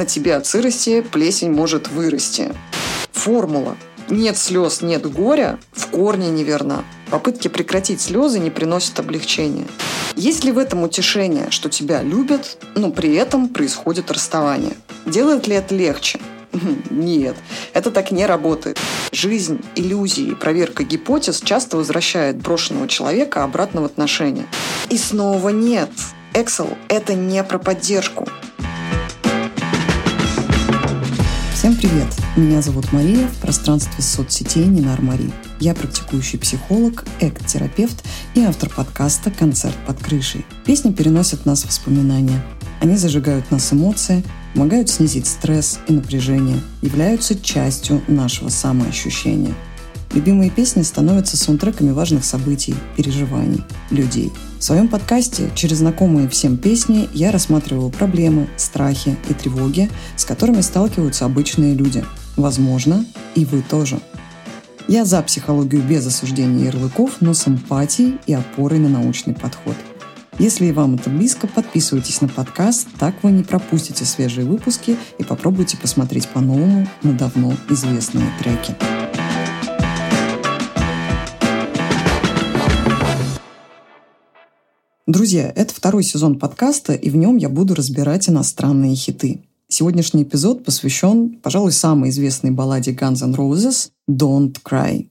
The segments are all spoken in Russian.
На тебе от сырости плесень может вырасти. Формула. Нет слез, нет горя в корне неверна. Попытки прекратить слезы не приносят облегчения. Есть ли в этом утешение, что тебя любят, но при этом происходит расставание? Делает ли это легче? Нет, это так не работает. Жизнь, иллюзии, проверка гипотез часто возвращает брошенного человека обратно в отношения. И снова нет. Excel – это не про поддержку. Привет! Меня зовут Мария, в пространстве соцсетей Нинар Мари. Я практикующий психолог, эк-терапевт и автор подкаста «Концерт под крышей». Песни переносят нас в воспоминания. Они зажигают нас эмоции, помогают снизить стресс и напряжение, являются частью нашего самоощущения. Любимые песни становятся саундтреками важных событий, переживаний, людей. В своем подкасте через знакомые всем песни я рассматриваю проблемы, страхи и тревоги, с которыми сталкиваются обычные люди. Возможно, и вы тоже. Я за психологию без осуждения ярлыков, но с эмпатией и опорой на научный подход – если и вам это близко, подписывайтесь на подкаст, так вы не пропустите свежие выпуски и попробуйте посмотреть по-новому на давно известные треки. Друзья, это второй сезон подкаста, и в нем я буду разбирать иностранные хиты. Сегодняшний эпизод посвящен, пожалуй, самой известной балладе Guns N' Roses «Don't Cry».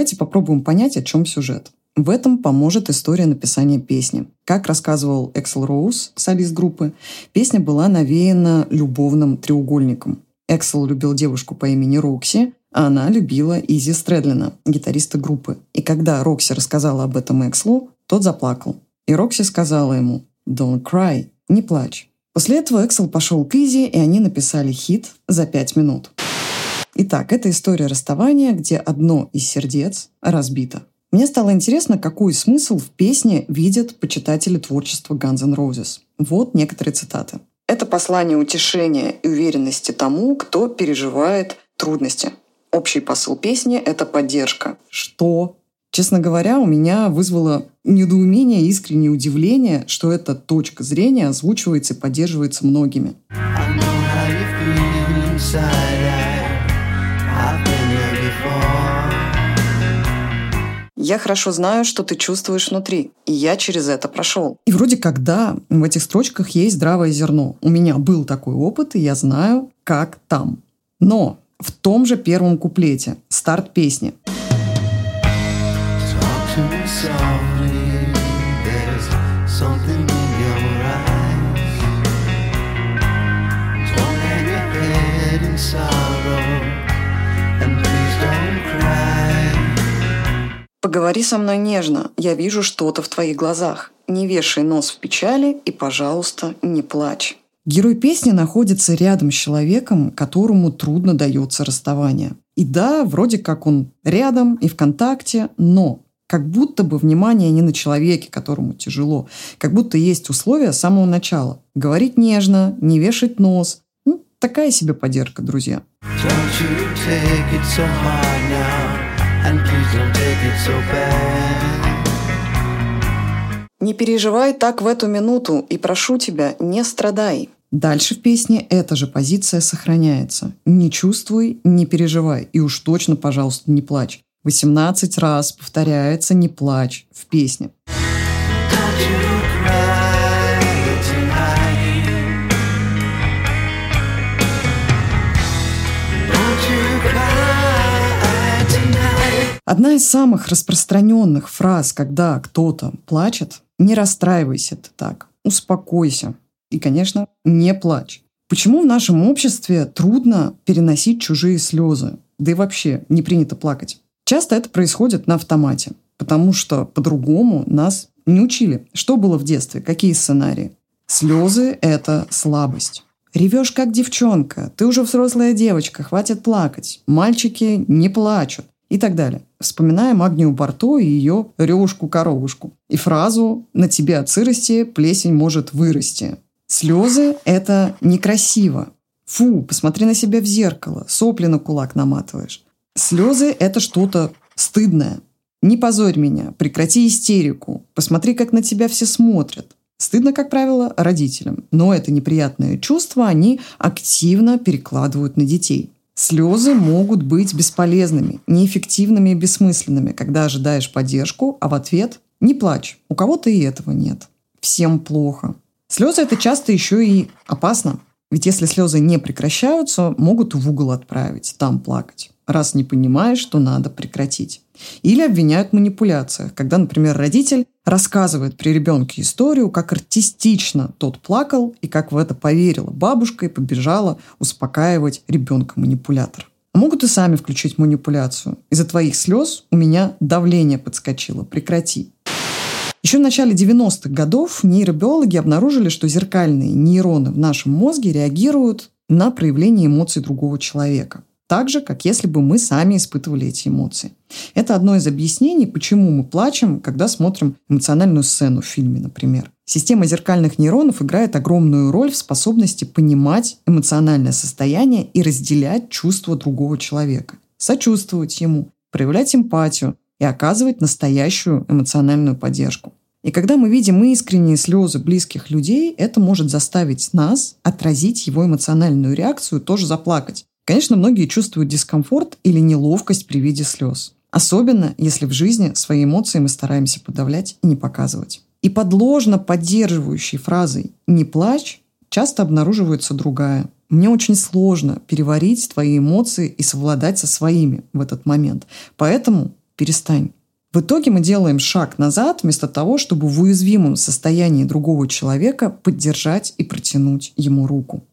Давайте попробуем понять, о чем сюжет. В этом поможет история написания песни. Как рассказывал Эксел Роуз, солист группы, песня была навеяна любовным треугольником. Эксел любил девушку по имени Рокси, а она любила Изи Стрэдлина, гитариста группы. И когда Рокси рассказала об этом Экслу, тот заплакал. И Рокси сказала ему «Don't cry», «Не плачь». После этого Эксел пошел к Изи, и они написали хит за пять минут. Итак, это история расставания, где одно из сердец разбито. Мне стало интересно, какой смысл в песне видят почитатели творчества Guns N' Roses. Вот некоторые цитаты. Это послание утешения и уверенности тому, кто переживает трудности. Общий посыл песни — это поддержка. Что? Честно говоря, у меня вызвало недоумение и искреннее удивление, что эта точка зрения озвучивается и поддерживается многими. Я хорошо знаю, что ты чувствуешь внутри, и я через это прошел. И вроде как да, в этих строчках есть здравое зерно. У меня был такой опыт, и я знаю, как там. Но в том же первом куплете, старт песни. Поговори со мной нежно, я вижу что-то в твоих глазах. Не вешай нос в печали и, пожалуйста, не плачь. Герой песни находится рядом с человеком, которому трудно дается расставание. И да, вроде как он рядом и в контакте, но как будто бы внимание не на человеке, которому тяжело. Как будто есть условия с самого начала. Говорить нежно, не вешать нос. Ну, такая себе поддержка, друзья. Don't you take it so hard now. Не переживай так в эту минуту и прошу тебя, не страдай. Дальше в песне эта же позиция сохраняется. Не чувствуй, не переживай. И уж точно, пожалуйста, не плачь. 18 раз повторяется «не плачь» в песне. Одна из самых распространенных фраз, когда кто-то плачет, не расстраивайся ты так, успокойся. И, конечно, не плачь. Почему в нашем обществе трудно переносить чужие слезы? Да и вообще не принято плакать. Часто это происходит на автомате, потому что по-другому нас не учили. Что было в детстве? Какие сценарии? Слезы – это слабость. Ревешь как девчонка, ты уже взрослая девочка, хватит плакать. Мальчики не плачут. И так далее. Вспоминаем Агнию Барто и ее ревушку-коровушку. И фразу «на тебе от сырости плесень может вырасти». Слезы – это некрасиво. Фу, посмотри на себя в зеркало, сопли на кулак наматываешь. Слезы – это что-то стыдное. Не позорь меня, прекрати истерику, посмотри, как на тебя все смотрят. Стыдно, как правило, родителям, но это неприятное чувство они активно перекладывают на детей. Слезы могут быть бесполезными, неэффективными и бессмысленными, когда ожидаешь поддержку, а в ответ «не плачь». У кого-то и этого нет. Всем плохо. Слезы – это часто еще и опасно. Ведь если слезы не прекращаются, могут в угол отправить, там плакать раз не понимаешь, что надо прекратить. Или обвиняют в манипуляциях, когда, например, родитель рассказывает при ребенке историю, как артистично тот плакал и как в это поверила бабушка и побежала успокаивать ребенка-манипулятор. А могут и сами включить манипуляцию. Из-за твоих слез у меня давление подскочило. Прекрати. Еще в начале 90-х годов нейробиологи обнаружили, что зеркальные нейроны в нашем мозге реагируют на проявление эмоций другого человека так же, как если бы мы сами испытывали эти эмоции. Это одно из объяснений, почему мы плачем, когда смотрим эмоциональную сцену в фильме, например. Система зеркальных нейронов играет огромную роль в способности понимать эмоциональное состояние и разделять чувства другого человека, сочувствовать ему, проявлять эмпатию и оказывать настоящую эмоциональную поддержку. И когда мы видим искренние слезы близких людей, это может заставить нас отразить его эмоциональную реакцию, тоже заплакать. Конечно, многие чувствуют дискомфорт или неловкость при виде слез. Особенно, если в жизни свои эмоции мы стараемся подавлять и не показывать. И подложно поддерживающей фразой «не плачь» часто обнаруживается другая. Мне очень сложно переварить твои эмоции и совладать со своими в этот момент. Поэтому перестань. В итоге мы делаем шаг назад вместо того, чтобы в уязвимом состоянии другого человека поддержать и протянуть ему руку.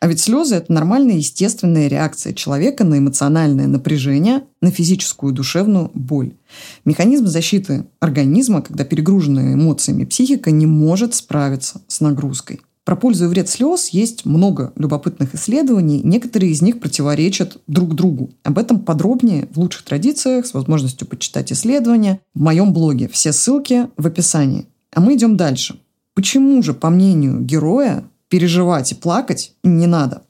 А ведь слезы – это нормальная естественная реакция человека на эмоциональное напряжение, на физическую и душевную боль. Механизм защиты организма, когда перегруженная эмоциями психика не может справиться с нагрузкой. Про пользу и вред слез есть много любопытных исследований. Некоторые из них противоречат друг другу. Об этом подробнее в лучших традициях с возможностью почитать исследования в моем блоге. Все ссылки в описании. А мы идем дальше. Почему же, по мнению героя, переживать и плакать не надо.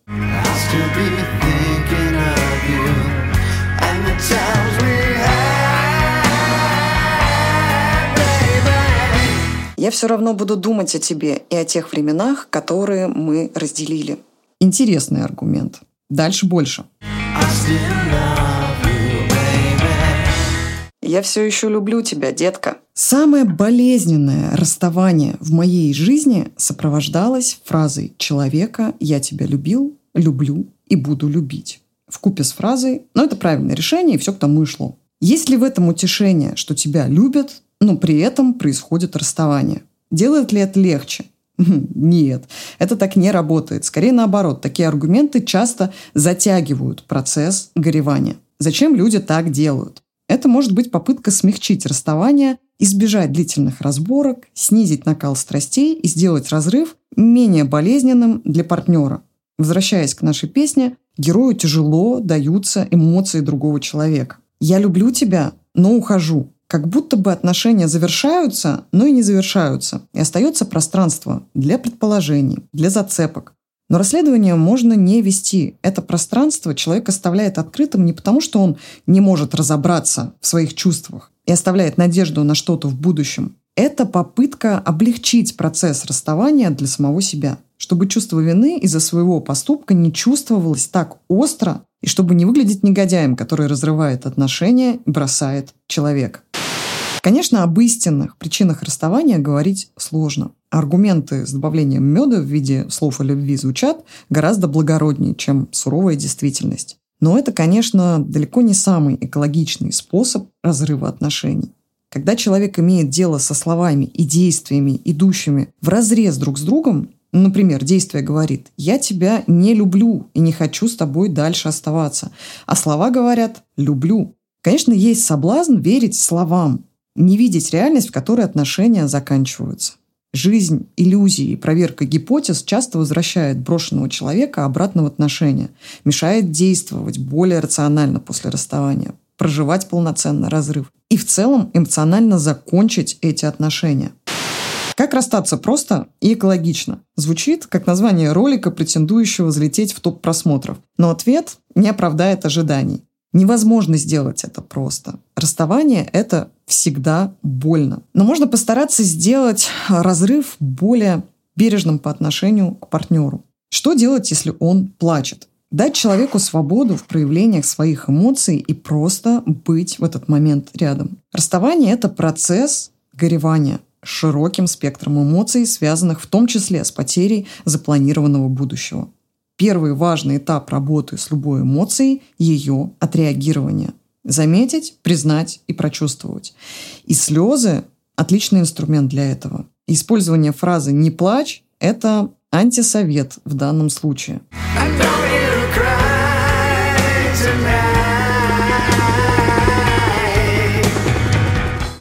Я все равно буду думать о тебе и о тех временах, которые мы разделили. Интересный аргумент. Дальше больше. I still love я все еще люблю тебя, детка. Самое болезненное расставание в моей жизни сопровождалось фразой человека «я тебя любил, люблю и буду любить». В купе с фразой «но это правильное решение, и все к тому и шло». Есть ли в этом утешение, что тебя любят, но при этом происходит расставание? Делает ли это легче? Нет, это так не работает. Скорее наоборот, такие аргументы часто затягивают процесс горевания. Зачем люди так делают? Это может быть попытка смягчить расставание, избежать длительных разборок, снизить накал страстей и сделать разрыв менее болезненным для партнера. Возвращаясь к нашей песне, герою тяжело даются эмоции другого человека. «Я люблю тебя, но ухожу». Как будто бы отношения завершаются, но и не завершаются. И остается пространство для предположений, для зацепок. Но расследование можно не вести. Это пространство человек оставляет открытым не потому, что он не может разобраться в своих чувствах и оставляет надежду на что-то в будущем. Это попытка облегчить процесс расставания для самого себя, чтобы чувство вины из-за своего поступка не чувствовалось так остро и чтобы не выглядеть негодяем, который разрывает отношения и бросает человека. Конечно, об истинных причинах расставания говорить сложно. Аргументы с добавлением меда в виде слов о любви звучат гораздо благороднее, чем суровая действительность. Но это, конечно, далеко не самый экологичный способ разрыва отношений. Когда человек имеет дело со словами и действиями, идущими в разрез друг с другом, например, действие говорит «я тебя не люблю и не хочу с тобой дальше оставаться», а слова говорят «люблю». Конечно, есть соблазн верить словам, не видеть реальность, в которой отношения заканчиваются. Жизнь, иллюзии и проверка гипотез часто возвращает брошенного человека обратно в отношения, мешает действовать более рационально после расставания. проживать полноценно разрыв и в целом эмоционально закончить эти отношения. Как расстаться просто и экологично? Звучит как название ролика, претендующего взлететь в топ просмотров. Но ответ не оправдает ожиданий. Невозможно сделать это просто. Расставание – это всегда больно. Но можно постараться сделать разрыв более бережным по отношению к партнеру. Что делать, если он плачет? Дать человеку свободу в проявлениях своих эмоций и просто быть в этот момент рядом. Расставание – это процесс горевания – широким спектром эмоций, связанных в том числе с потерей запланированного будущего. Первый важный этап работы с любой эмоцией – ее отреагирование. Заметить, признать и прочувствовать. И слезы – отличный инструмент для этого. Использование фразы «не плачь» – это антисовет в данном случае.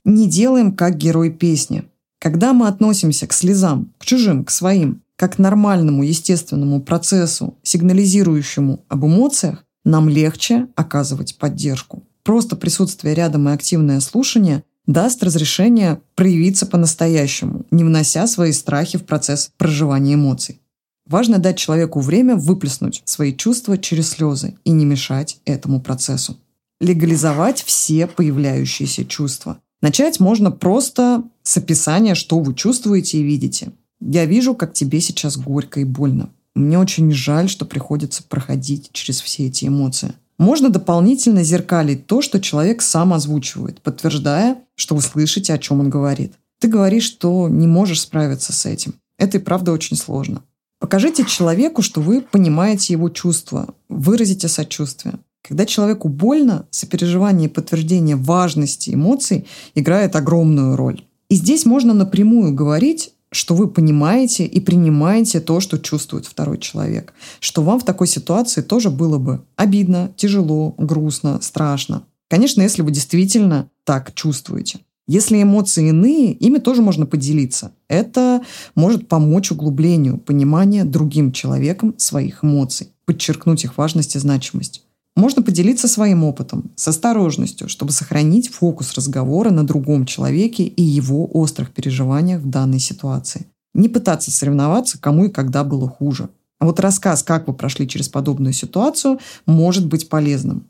Не делаем как герой песни. Когда мы относимся к слезам, к чужим, к своим, как к нормальному естественному процессу, сигнализирующему об эмоциях, нам легче оказывать поддержку. Просто присутствие рядом и активное слушание даст разрешение проявиться по-настоящему, не внося свои страхи в процесс проживания эмоций. Важно дать человеку время выплеснуть свои чувства через слезы и не мешать этому процессу. Легализовать все появляющиеся чувства – Начать можно просто с описания, что вы чувствуете и видите. Я вижу, как тебе сейчас горько и больно. Мне очень жаль, что приходится проходить через все эти эмоции. Можно дополнительно зеркалить то, что человек сам озвучивает, подтверждая, что вы слышите, о чем он говорит. Ты говоришь, что не можешь справиться с этим. Это и правда очень сложно. Покажите человеку, что вы понимаете его чувства, выразите сочувствие. Когда человеку больно, сопереживание и подтверждение важности эмоций играет огромную роль. И здесь можно напрямую говорить, что вы понимаете и принимаете то, что чувствует второй человек. Что вам в такой ситуации тоже было бы обидно, тяжело, грустно, страшно. Конечно, если вы действительно так чувствуете. Если эмоции иные, ими тоже можно поделиться. Это может помочь углублению понимания другим человеком своих эмоций, подчеркнуть их важность и значимость. Можно поделиться своим опытом с осторожностью, чтобы сохранить фокус разговора на другом человеке и его острых переживаниях в данной ситуации. Не пытаться соревноваться, кому и когда было хуже. А вот рассказ, как вы прошли через подобную ситуацию, может быть полезным.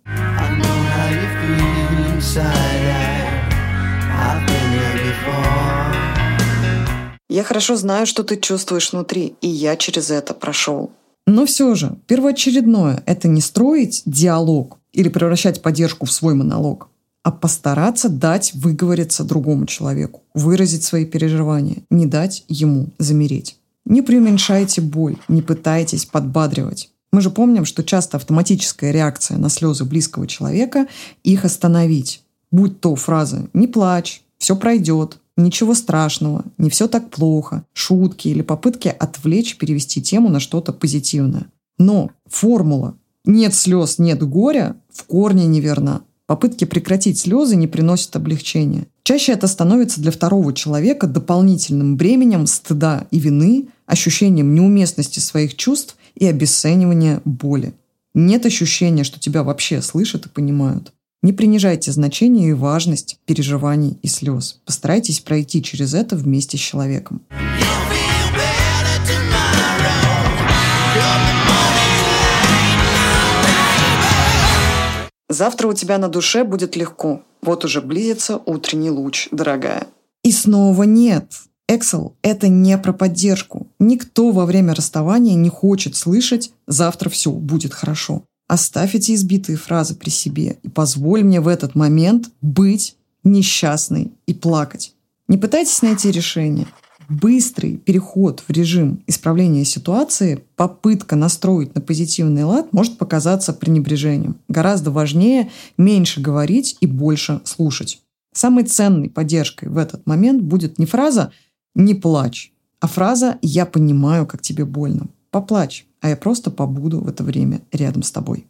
Я хорошо знаю, что ты чувствуешь внутри, и я через это прошел. Но все же, первоочередное – это не строить диалог или превращать поддержку в свой монолог, а постараться дать выговориться другому человеку, выразить свои переживания, не дать ему замереть. Не преуменьшайте боль, не пытайтесь подбадривать. Мы же помним, что часто автоматическая реакция на слезы близкого человека – их остановить. Будь то фраза «не плачь», «все пройдет», Ничего страшного, не все так плохо, шутки или попытки отвлечь, перевести тему на что-то позитивное. Но формула «нет слез, нет горя» в корне неверна. Попытки прекратить слезы не приносят облегчения. Чаще это становится для второго человека дополнительным бременем стыда и вины, ощущением неуместности своих чувств и обесценивания боли. Нет ощущения, что тебя вообще слышат и понимают. Не принижайте значение и важность переживаний и слез. Постарайтесь пройти через это вместе с человеком. Завтра у тебя на душе будет легко. Вот уже близится утренний луч, дорогая. И снова нет. Excel – это не про поддержку. Никто во время расставания не хочет слышать «завтра все будет хорошо». Оставь эти избитые фразы при себе и позволь мне в этот момент быть несчастной и плакать. Не пытайтесь найти решение. Быстрый переход в режим исправления ситуации, попытка настроить на позитивный лад может показаться пренебрежением. Гораздо важнее меньше говорить и больше слушать. Самой ценной поддержкой в этот момент будет не фраза «не плачь», а фраза «я понимаю, как тебе больно». Поплачь а я просто побуду в это время рядом с тобой.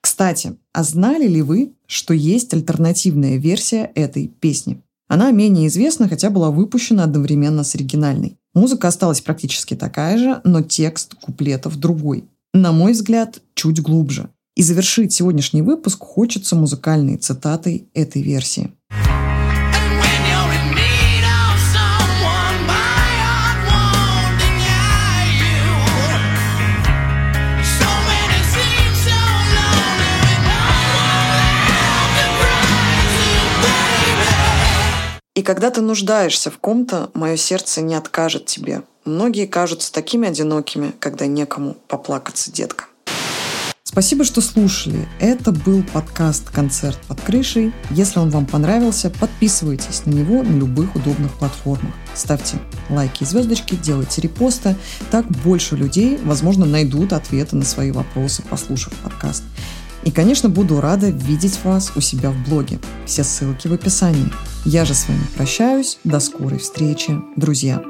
Кстати, а знали ли вы, что есть альтернативная версия этой песни? Она менее известна, хотя была выпущена одновременно с оригинальной. Музыка осталась практически такая же, но текст куплетов другой. На мой взгляд, чуть глубже. И завершить сегодняшний выпуск хочется музыкальной цитатой этой версии. И когда ты нуждаешься в ком-то, мое сердце не откажет тебе. Многие кажутся такими одинокими, когда некому поплакаться, детка. Спасибо, что слушали. Это был подкаст «Концерт под крышей». Если он вам понравился, подписывайтесь на него на любых удобных платформах. Ставьте лайки и звездочки, делайте репосты. Так больше людей, возможно, найдут ответы на свои вопросы, послушав подкаст. И, конечно, буду рада видеть вас у себя в блоге. Все ссылки в описании. Я же с вами прощаюсь. До скорой встречи, друзья.